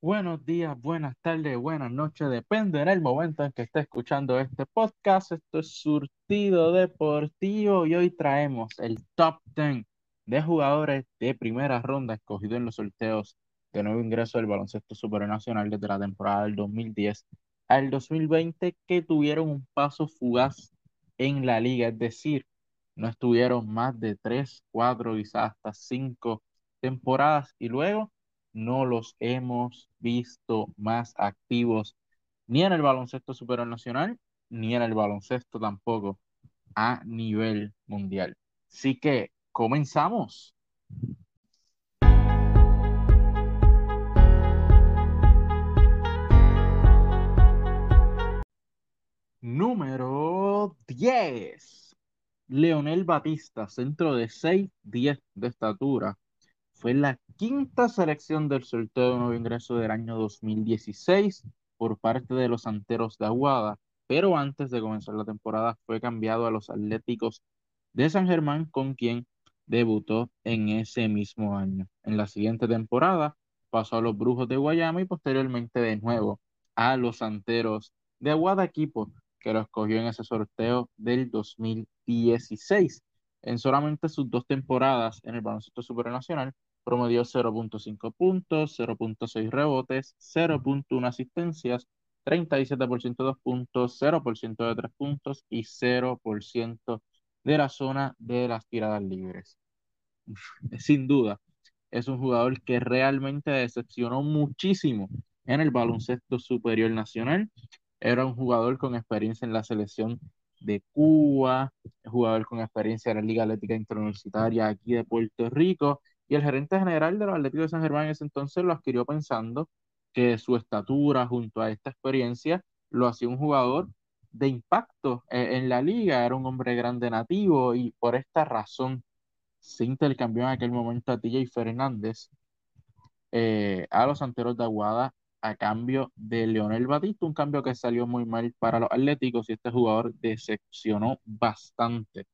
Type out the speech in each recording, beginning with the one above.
Buenos días, buenas tardes, buenas noches, depende del momento en que esté escuchando este podcast. Esto es Surtido Deportivo y hoy traemos el top 10 de jugadores de primera ronda escogidos en los sorteos de nuevo ingreso del baloncesto supernacional desde la temporada del 2010 al 2020 que tuvieron un paso fugaz en la liga, es decir, no estuvieron más de 3, 4, quizás hasta 5 temporadas y luego no los hemos visto más activos ni en el baloncesto superior nacional, ni en el baloncesto tampoco a nivel mundial. Así que comenzamos. Número 10. Leonel Batista, centro de 6'10 de estatura. Fue la quinta selección del sorteo de nuevo ingreso del año 2016 por parte de los Santeros de Aguada, pero antes de comenzar la temporada fue cambiado a los Atléticos de San Germán, con quien debutó en ese mismo año. En la siguiente temporada pasó a los Brujos de Guayama y posteriormente de nuevo a los Santeros de Aguada, equipo que lo escogió en ese sorteo del 2016. En solamente sus dos temporadas en el baloncesto supernacional, promedió 0.5 puntos, 0.6 rebotes, 0.1 asistencias, 37% de dos puntos, 0% de tres puntos y 0% de la zona de las tiradas libres. Sin duda, es un jugador que realmente decepcionó muchísimo en el baloncesto superior nacional era un jugador con experiencia en la selección de Cuba, jugador con experiencia en la Liga Atlética Interuniversitaria aquí de Puerto Rico, y el gerente general de los Atléticos de San Germán en ese entonces lo adquirió pensando que su estatura junto a esta experiencia lo hacía un jugador de impacto eh, en la liga, era un hombre grande nativo y por esta razón se intercambió en aquel momento a TJ Fernández eh, a los Santeros de Aguada a cambio de Leonel Batista, un cambio que salió muy mal para los Atléticos y este jugador decepcionó bastante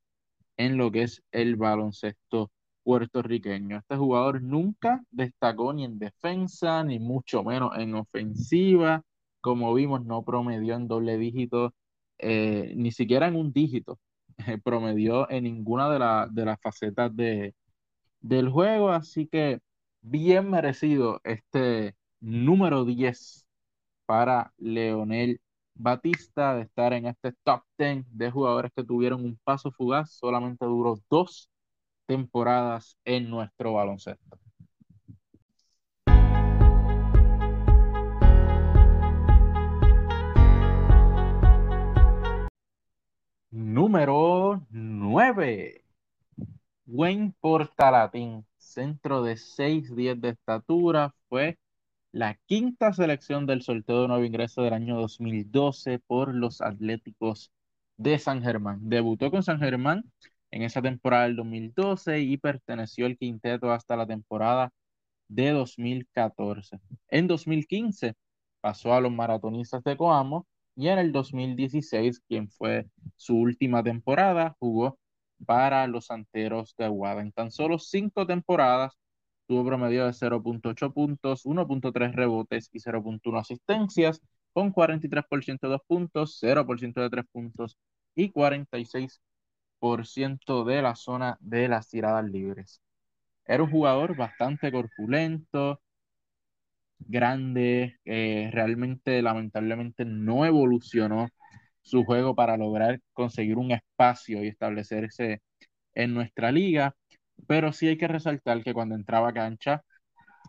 en lo que es el baloncesto puertorriqueño. Este jugador nunca destacó ni en defensa, ni mucho menos en ofensiva. Como vimos, no promedió en doble dígito, eh, ni siquiera en un dígito. promedió en ninguna de, de las facetas de, del juego, así que bien merecido este número 10 para Leonel Batista de estar en este top 10 de jugadores que tuvieron un paso fugaz, solamente duró dos temporadas en nuestro baloncesto. Número 9. Wayne Portalatín, centro de 6'10 de estatura, fue la quinta selección del sorteo de nuevo ingreso del año 2012 por los Atléticos de San Germán. Debutó con San Germán en esa temporada del 2012 y perteneció al quinteto hasta la temporada de 2014. En 2015 pasó a los maratonistas de Coamo y en el 2016, quien fue su última temporada, jugó para los Santeros de Aguada. En tan solo cinco temporadas tuvo promedio de 0.8 puntos, 1.3 rebotes y 0.1 asistencias, con 43% de dos puntos, 0% de tres puntos y 46% de la zona de las tiradas libres. Era un jugador bastante corpulento, grande, realmente lamentablemente no evolucionó su juego para lograr conseguir un espacio y establecerse en nuestra liga pero sí hay que resaltar que cuando entraba a cancha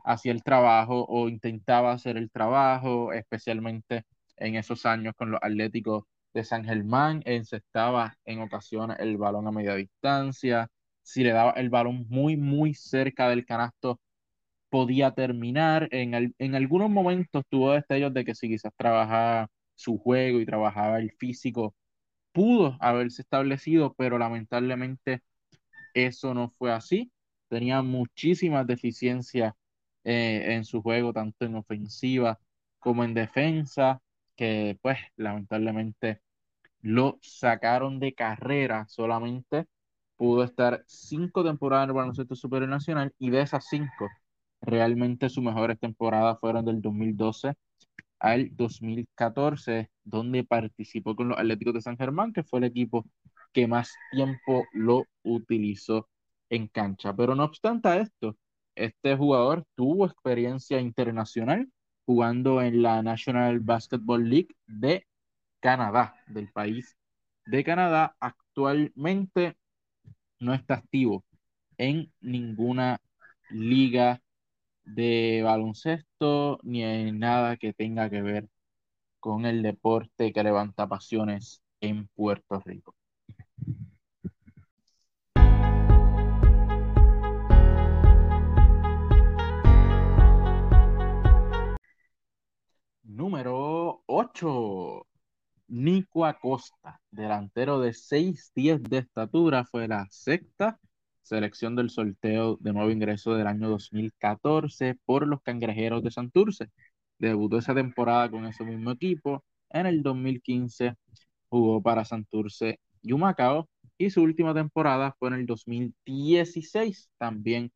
hacía el trabajo o intentaba hacer el trabajo, especialmente en esos años con los Atléticos de San Germán, encestaba en ocasiones el balón a media distancia, si le daba el balón muy, muy cerca del canasto, podía terminar. En, en algunos momentos tuvo destellos de que si quizás trabajaba su juego y trabajaba el físico, pudo haberse establecido, pero lamentablemente eso no fue así. Tenía muchísimas deficiencias eh, en su juego, tanto en ofensiva como en defensa, que pues lamentablemente lo sacaron de carrera solamente. Pudo estar cinco temporadas en el baloncesto superior nacional y de esas cinco Realmente sus mejores temporadas fueron del 2012 al 2014, donde participó con los Atléticos de San Germán, que fue el equipo que más tiempo lo utilizó en cancha. Pero no obstante esto, este jugador tuvo experiencia internacional jugando en la National Basketball League de Canadá, del país de Canadá. Actualmente no está activo en ninguna liga de baloncesto ni en nada que tenga que ver con el deporte que levanta pasiones en Puerto Rico. Número 8. Nico Acosta, delantero de 6'10 de estatura, fue la sexta selección del sorteo de nuevo ingreso del año 2014 por los Cangrejeros de Santurce. Debutó esa temporada con ese mismo equipo. En el 2015 jugó para Santurce y Humacao y su última temporada fue en el 2016 también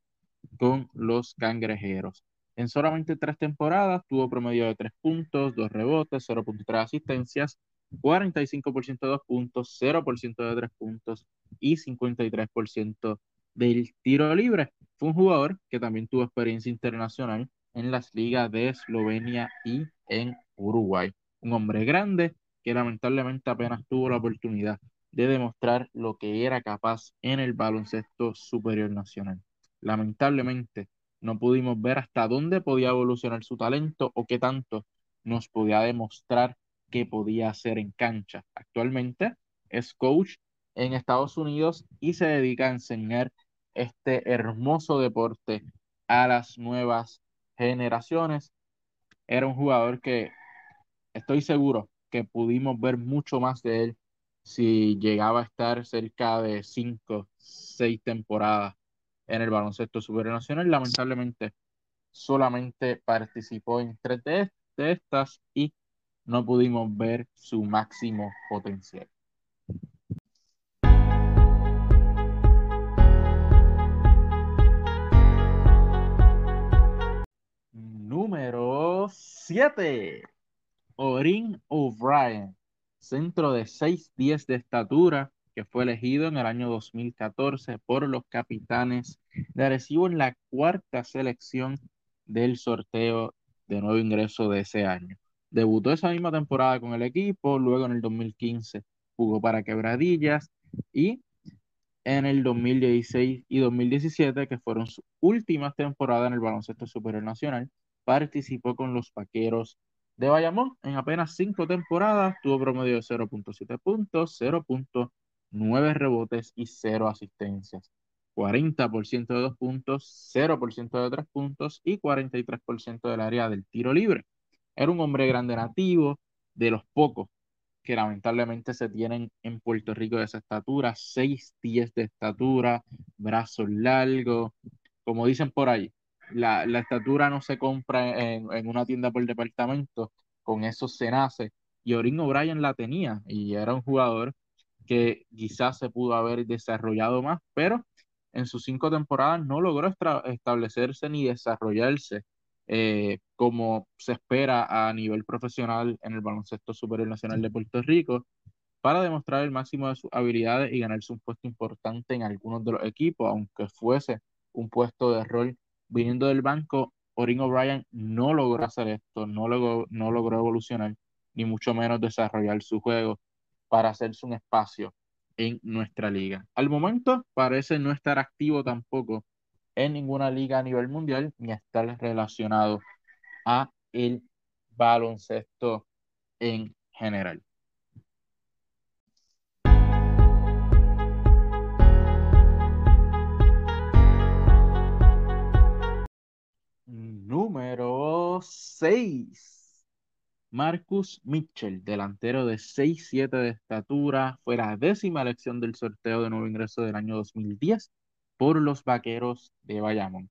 con los Cangrejeros. En solamente tres temporadas tuvo promedio de tres puntos, dos rebotes, 0.3 asistencias, 45% de dos puntos, 0% de tres puntos y 53% del tiro libre. Fue un jugador que también tuvo experiencia internacional en las ligas de Eslovenia y en Uruguay. Un hombre grande que lamentablemente apenas tuvo la oportunidad de demostrar lo que era capaz en el baloncesto superior nacional. Lamentablemente no pudimos ver hasta dónde podía evolucionar su talento o qué tanto nos podía demostrar que podía hacer en cancha. Actualmente es coach en Estados Unidos y se dedica a enseñar este hermoso deporte a las nuevas generaciones. Era un jugador que estoy seguro que pudimos ver mucho más de él si llegaba a estar cerca de cinco, seis temporadas en el baloncesto supernacional. Lamentablemente, solamente participó en tres de, de estas y no pudimos ver su máximo potencial. Número 7. Orin O'Brien, centro de 6'10 de estatura, que fue elegido en el año 2014 por los capitanes de Arecibo en la cuarta selección del sorteo de nuevo ingreso de ese año. Debutó esa misma temporada con el equipo, luego en el 2015 jugó para Quebradillas y en el 2016 y 2017, que fueron sus últimas temporadas en el baloncesto superior nacional, participó con los Vaqueros de Bayamón en apenas cinco temporadas, tuvo promedio de 0.7 puntos, 0.9 rebotes y 0 asistencias. 40% de dos puntos, 0% de tres puntos y 43% del área del tiro libre. Era un hombre grande nativo, de los pocos que lamentablemente se tienen en Puerto Rico de esa estatura, 6 10 de estatura, brazos largos, como dicen por ahí, la, estatura no se compra en, una tienda por departamento, con eso se nace. Y Orin O'Brien la tenía y era un jugador que quizás se pudo haber desarrollado más, pero en sus cinco temporadas no logró establecerse ni desarrollarse eh, como se espera a nivel profesional en el baloncesto superior nacional de Puerto Rico para demostrar el máximo de sus habilidades y ganarse un puesto importante en algunos de los equipos, aunque fuese un puesto de rol viniendo del banco, Orin O'Brien no logró hacer esto, no logró, no logró evolucionar, ni mucho menos desarrollar su juego para hacerse un espacio en nuestra liga. Al momento parece no estar activo tampoco en ninguna liga a nivel mundial ni estar relacionado a el baloncesto en general. Número 6. Marcus Mitchell, delantero de 6'7 de estatura, fue la décima elección del sorteo de nuevo ingreso del año 2010 por los Vaqueros de Bayamón.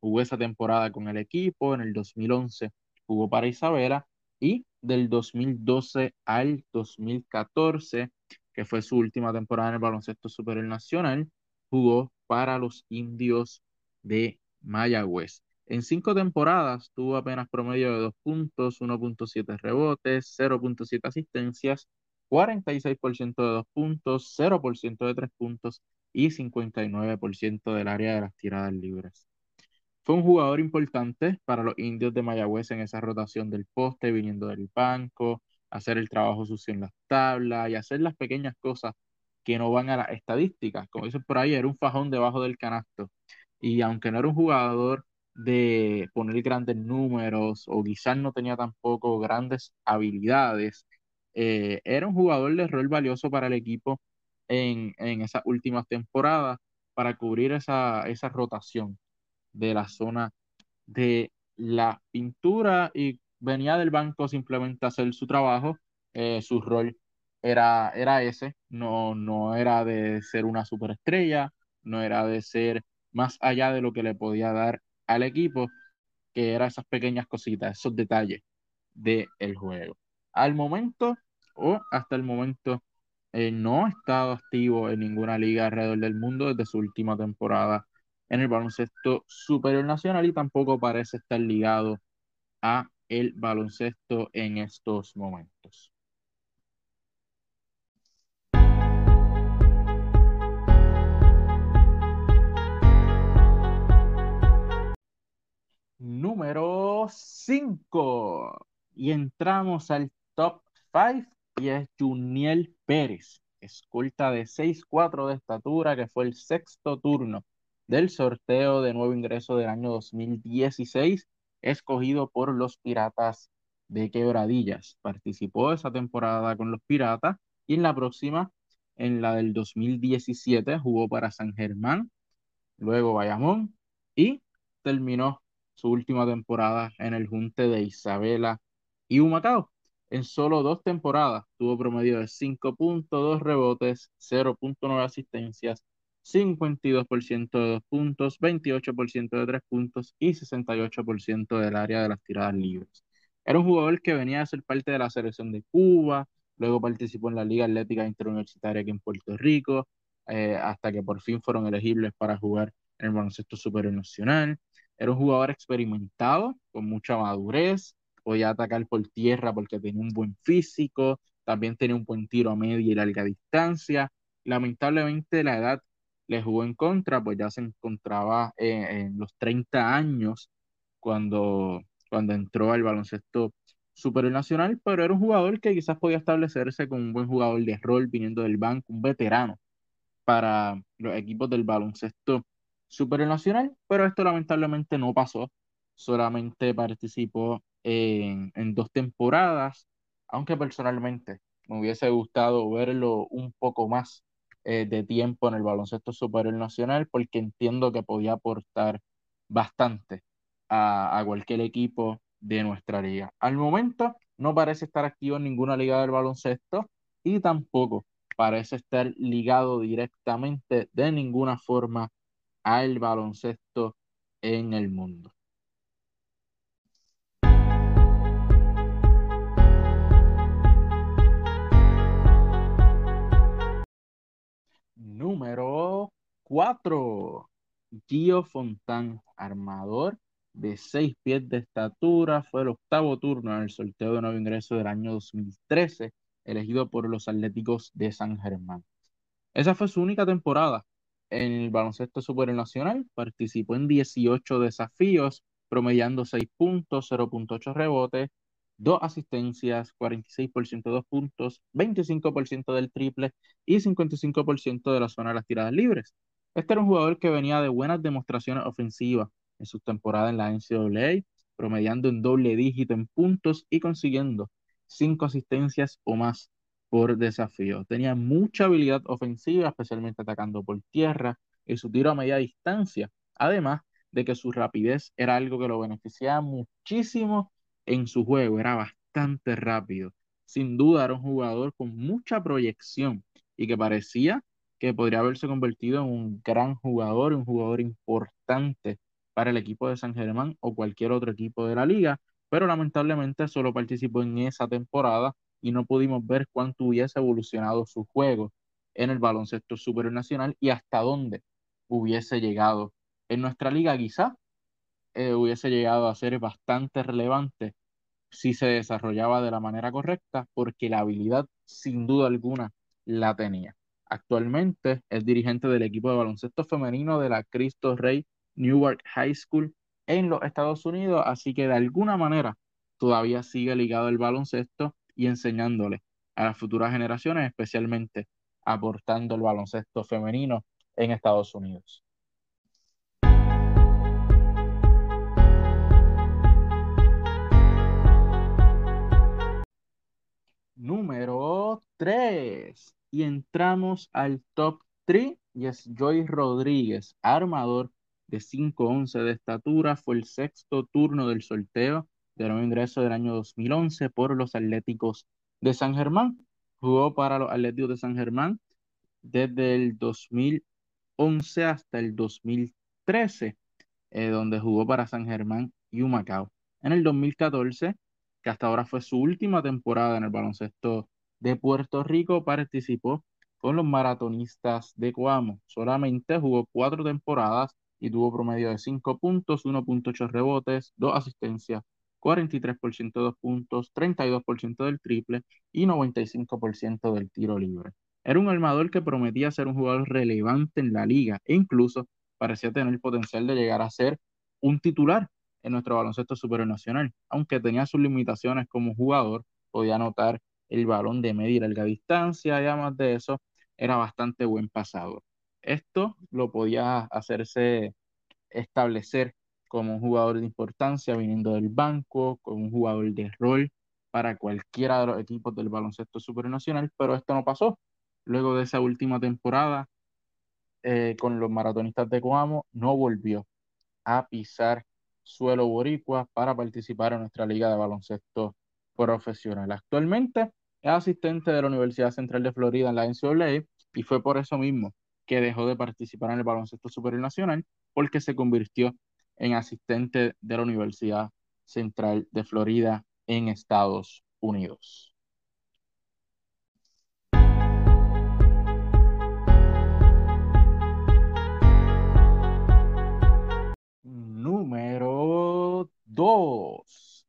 Jugó esa temporada con el equipo, en el 2011 jugó para Isabela y del 2012 al 2014, que fue su última temporada en el baloncesto superior nacional, jugó para los indios de Mayagüez. En cinco temporadas tuvo apenas promedio de 2 puntos, 1.7 rebotes, 0.7 asistencias, 46% de 2 puntos, 0% de 3 puntos y 59% del área de las tiradas libres. Fue un jugador importante para los indios de Mayagüez en esa rotación del poste, viniendo del banco, hacer el trabajo sucio en las tablas y hacer las pequeñas cosas que no van a las estadísticas. Como dicen por ahí, era un fajón debajo del canasto. Y aunque no era un jugador de poner grandes números o quizás no tenía tampoco grandes habilidades, eh, era un jugador de rol valioso para el equipo en, en esas últimas temporadas para cubrir esa, esa rotación de la zona de la pintura y venía del banco simplemente a hacer su trabajo, eh, su rol era, era ese, no, no era de ser una superestrella, no era de ser más allá de lo que le podía dar al equipo, que eran esas pequeñas cositas, esos detalles del juego. Al momento, o hasta el momento, eh, no ha estado activo en ninguna liga alrededor del mundo desde su última temporada en el baloncesto superior nacional y tampoco parece estar ligado a el baloncesto en estos momentos. Número 5. Y entramos al top 5 y es Juniel Pérez, escolta de 6'4 de estatura, que fue el sexto turno del sorteo de nuevo ingreso del año 2016, escogido por los Piratas de Quebradillas. Participó esa temporada con los Piratas y en la próxima, en la del 2017, jugó para San Germán, luego Bayamón y terminó su última temporada en el Junte de Isabela y Humacao. En solo dos temporadas tuvo promedio de 5.2 rebotes, 0.9 asistencias, 52% de dos puntos, 28% de tres puntos y 68% del área de las tiradas libres. Era un jugador que venía a ser parte de la selección de Cuba, luego participó en la Liga Atlética Interuniversitaria aquí en Puerto Rico, eh, hasta que por fin fueron elegibles para jugar en el baloncesto superior nacional. Era un jugador experimentado, con mucha madurez, podía atacar por tierra porque tenía un buen físico, también tenía un buen tiro a media y larga distancia. Lamentablemente la edad le jugó en contra, pues ya se encontraba en, los 30 años cuando, cuando entró al baloncesto superior nacional, pero era un jugador que quizás podía establecerse como un buen jugador de rol viniendo del banco, un veterano para los equipos del baloncesto superior nacional, pero esto lamentablemente no pasó, solamente participó en, dos temporadas, aunque personalmente me hubiese gustado verlo un poco más eh, de tiempo en el baloncesto superior nacional porque entiendo que podía aportar bastante a, a cualquier equipo de nuestra liga. Al momento no parece estar activo en ninguna liga del baloncesto y tampoco parece estar ligado directamente de ninguna forma al baloncesto en el mundo. Número 4. Gio Fontán, armador de 6 pies de estatura, fue el octavo turno en el sorteo de nuevo ingreso del año 2013, elegido por los Atléticos de San Germán. Esa fue su única temporada en el baloncesto supernacional, participó en 18 desafíos, promediando 6 puntos, 0.8 rebotes, dos asistencias, 46% de dos puntos, 25% del triple y 55% de la zona de las tiradas libres. Este era un jugador que venía de buenas demostraciones ofensivas en sus temporadas en la NCAA, promediando en doble dígito en puntos y consiguiendo cinco asistencias o más por desafío. Tenía mucha habilidad ofensiva, especialmente atacando por tierra y su tiro a media distancia, además de que su rapidez era algo que lo beneficiaba muchísimo en su juego, era bastante rápido. Sin duda era un jugador con mucha proyección y que parecía que podría haberse convertido en un gran jugador, un jugador importante para el equipo de San Germán o cualquier otro equipo de la liga, pero lamentablemente solo participó en esa temporada y no pudimos ver cuánto hubiese evolucionado su juego en el baloncesto superior nacional y hasta dónde hubiese llegado en nuestra liga quizá eh, hubiese llegado a ser bastante relevante si se desarrollaba de la manera correcta, porque la habilidad sin duda alguna la tenía. Actualmente es dirigente del equipo de baloncesto femenino de la Cristo Rey Newark High School en los Estados Unidos, así que de alguna manera todavía sigue ligado al baloncesto y enseñándole a las futuras generaciones, especialmente aportando el baloncesto femenino en Estados Unidos. Número 3. Y entramos al top 3 y es Joy Rodríguez, armador de 5'11 de estatura. Fue el sexto turno del sorteo de nuevo ingreso del año 2011 por los Atléticos de San Germán. Jugó para los Atléticos de San Germán desde el 2011 hasta el 2013, eh, donde jugó para San Germán y Humacao. En el 2014 que hasta ahora fue su última temporada en el baloncesto de Puerto Rico, participó con los maratonistas de Coamo. Solamente jugó cuatro temporadas y tuvo promedio de 5 puntos, 1.8 rebotes, 2 asistencias, 43% de dos puntos, 32% del triple y 95% del tiro libre. Era un armador que prometía ser un jugador relevante en la liga e incluso parecía tener el potencial de llegar a ser un titular en nuestro baloncesto superior nacional. Aunque tenía sus limitaciones como jugador, podía anotar el balón de media y larga distancia y además de eso, era bastante buen pasador. Esto lo podía hacerse establecer como un jugador de importancia viniendo del banco, como un jugador de rol para cualquiera de los equipos del baloncesto superior nacional, pero esto no pasó. Luego de esa última temporada eh, con los maratonistas de Coamo, no volvió a pisar suelo boricua para participar en nuestra liga de baloncesto profesional. Actualmente es asistente de la Universidad Central de Florida en la NCAA y fue por eso mismo que dejó de participar en el baloncesto superior nacional porque se convirtió en asistente de la Universidad Central de Florida en Estados Unidos. Número 2.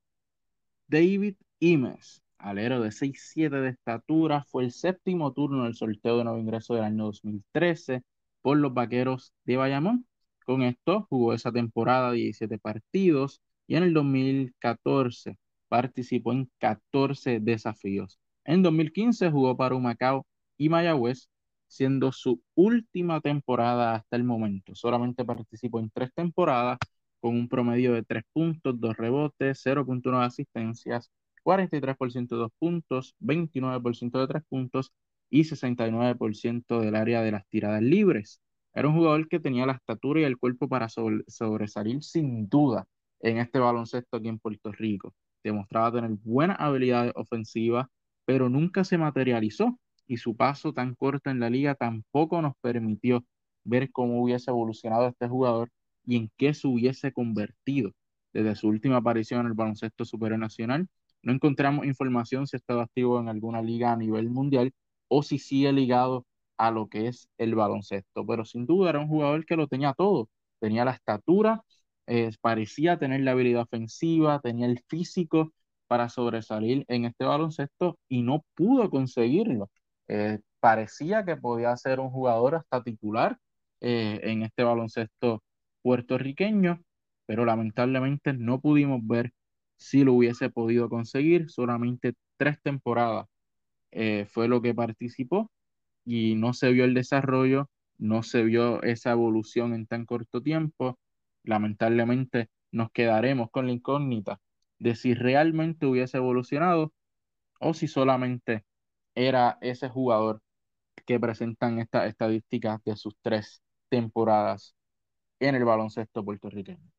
David Imes, alero de 6'7 de estatura, fue el séptimo turno del sorteo de nuevo ingreso del año 2013 por los Vaqueros de Bayamón. Con esto jugó esa temporada 17 partidos y en el 2014 participó en 14 desafíos. En 2015 jugó para Humacao y Mayagüez, siendo su última temporada hasta el momento. Solamente participó en tres temporadas con un promedio de 3 puntos, 2 rebotes, 0.9 asistencias, 43% de 2 puntos, 29% de 3 puntos y 69% del área de las tiradas libres. Era un jugador que tenía la estatura y el cuerpo para sobresalir sin duda en este baloncesto aquí en Puerto Rico. Demostraba tener buenas habilidades ofensivas, pero nunca se materializó y su paso tan corto en la liga tampoco nos permitió ver cómo hubiese evolucionado este jugador y en qué se hubiese convertido desde su última aparición en el baloncesto superior nacional. No encontramos información si estaba activo en alguna liga a nivel mundial o si sigue ligado a lo que es el baloncesto, pero sin duda era un jugador que lo tenía todo, tenía la estatura, eh, parecía tener la habilidad ofensiva, tenía el físico para sobresalir en este baloncesto y no pudo conseguirlo. Eh, parecía que podía ser un jugador hasta titular eh, en este baloncesto puertorriqueño, pero lamentablemente no pudimos ver si lo hubiese podido conseguir. Solamente tres temporadas eh, fue lo que participó y no se vio el desarrollo, no se vio esa evolución en tan corto tiempo. Lamentablemente nos quedaremos con la incógnita de si realmente hubiese evolucionado o si solamente era ese jugador que presentan estas estadísticas de sus tres temporadas en el baloncesto puertorriqueño.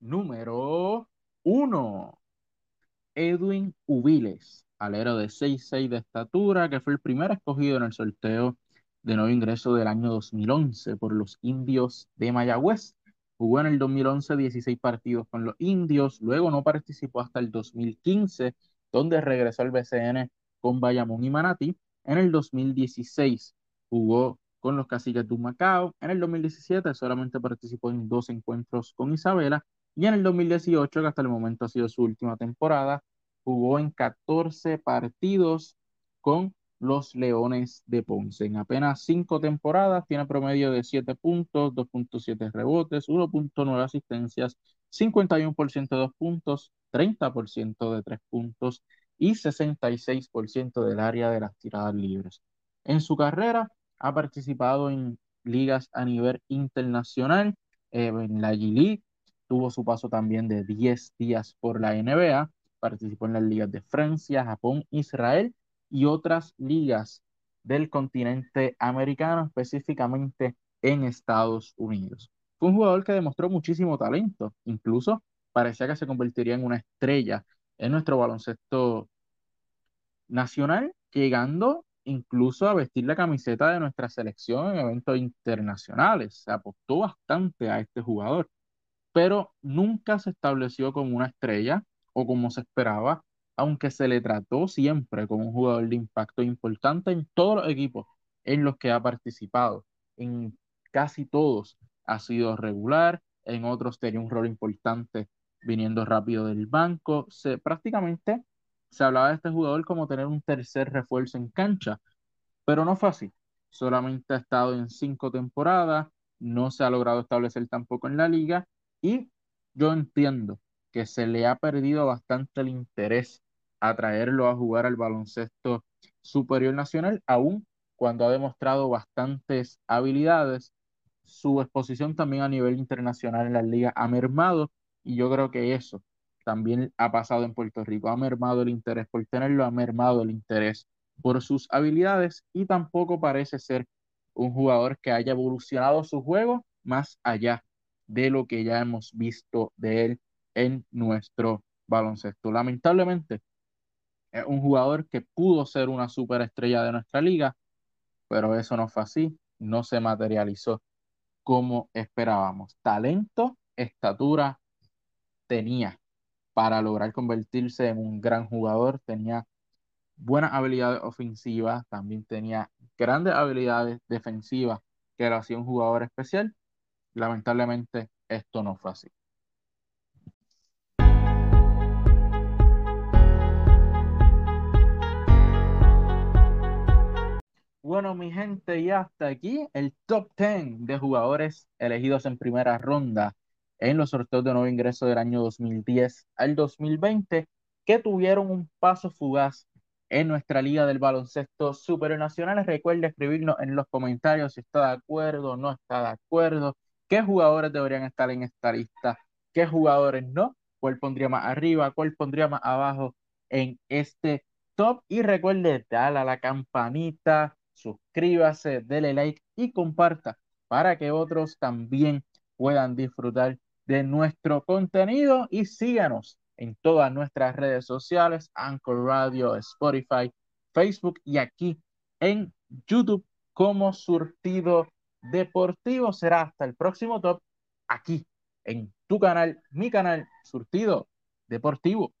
Número uno, Edwin Ubiles, alero de 6'6 de estatura, que fue el primer escogido en el sorteo de nuevo ingreso del año 2011 por los indios de Mayagüez. Jugó en el 2011 16 partidos con los indios, luego no participó hasta el 2015, donde regresó al BCN con Bayamón y Manatí. En el 2016 jugó con los Caciques de Macao. En el 2017 solamente participó en dos encuentros con Isabela. Y en el 2018, que hasta el momento ha sido su última temporada, jugó en 14 partidos con los Leones de Ponce. En apenas cinco temporadas tiene promedio de 7 puntos, 2.7 rebotes, 1.9 asistencias, 51% de 2 puntos, 30% de 3 puntos y 66% del área de las tiradas libres. En su carrera ha participado en ligas a nivel internacional, eh, en la G-League, tuvo su paso también de 10 días por la NBA, participó en las ligas de Francia, Japón, Israel y otras ligas del continente americano, específicamente en Estados Unidos. Fue un jugador que demostró muchísimo talento, incluso parecía que se convertiría en una estrella en nuestro baloncesto nacional, llegando incluso a vestir la camiseta de nuestra selección en eventos internacionales. Se apostó bastante a este jugador, pero nunca se estableció como una estrella o como se esperaba aunque se le trató siempre como un jugador de impacto importante en todos los equipos en los que ha participado. En casi todos ha sido regular, en otros tenía un rol importante viniendo rápido del banco. Se, prácticamente se hablaba de este jugador como tener un tercer refuerzo en cancha, pero no fue así. Solamente ha estado en cinco temporadas, no se ha logrado establecer tampoco en la liga y yo entiendo que se le ha perdido bastante el interés atraerlo a jugar al baloncesto superior nacional, aún cuando ha demostrado bastantes habilidades. Su exposición también a nivel internacional en la liga ha mermado y yo creo que eso también ha pasado en Puerto Rico. Ha mermado el interés por tenerlo, ha mermado el interés por sus habilidades y tampoco parece ser un jugador que haya evolucionado su juego más allá de lo que ya hemos visto de él en nuestro baloncesto. Lamentablemente, es un jugador que pudo ser una superestrella de nuestra liga, pero eso no fue así, no se materializó como esperábamos. Talento, estatura tenía para lograr convertirse en un gran jugador, tenía buenas habilidades ofensivas, también tenía grandes habilidades defensivas que lo hacía un jugador especial. Lamentablemente esto no fue así. Bueno, mi gente, y hasta aquí el top 10 de jugadores elegidos en primera ronda en los sorteos de nuevo ingreso del año 2010 al 2020 que tuvieron un paso fugaz en nuestra liga del baloncesto superior nacional. Recuerde escribirnos en los comentarios si está de acuerdo o no está de acuerdo, qué jugadores deberían estar en esta lista, qué jugadores no, cuál pondría más arriba, cuál pondría más abajo en este top. Y recuerde darle a la campanita suscríbase, dele like y comparta para que otros también puedan disfrutar de nuestro contenido y síganos en todas nuestras redes sociales, Anchor Radio, Spotify, Facebook y aquí en YouTube como Surtido Deportivo. Será hasta el próximo top aquí en tu canal, mi canal, Surtido Deportivo.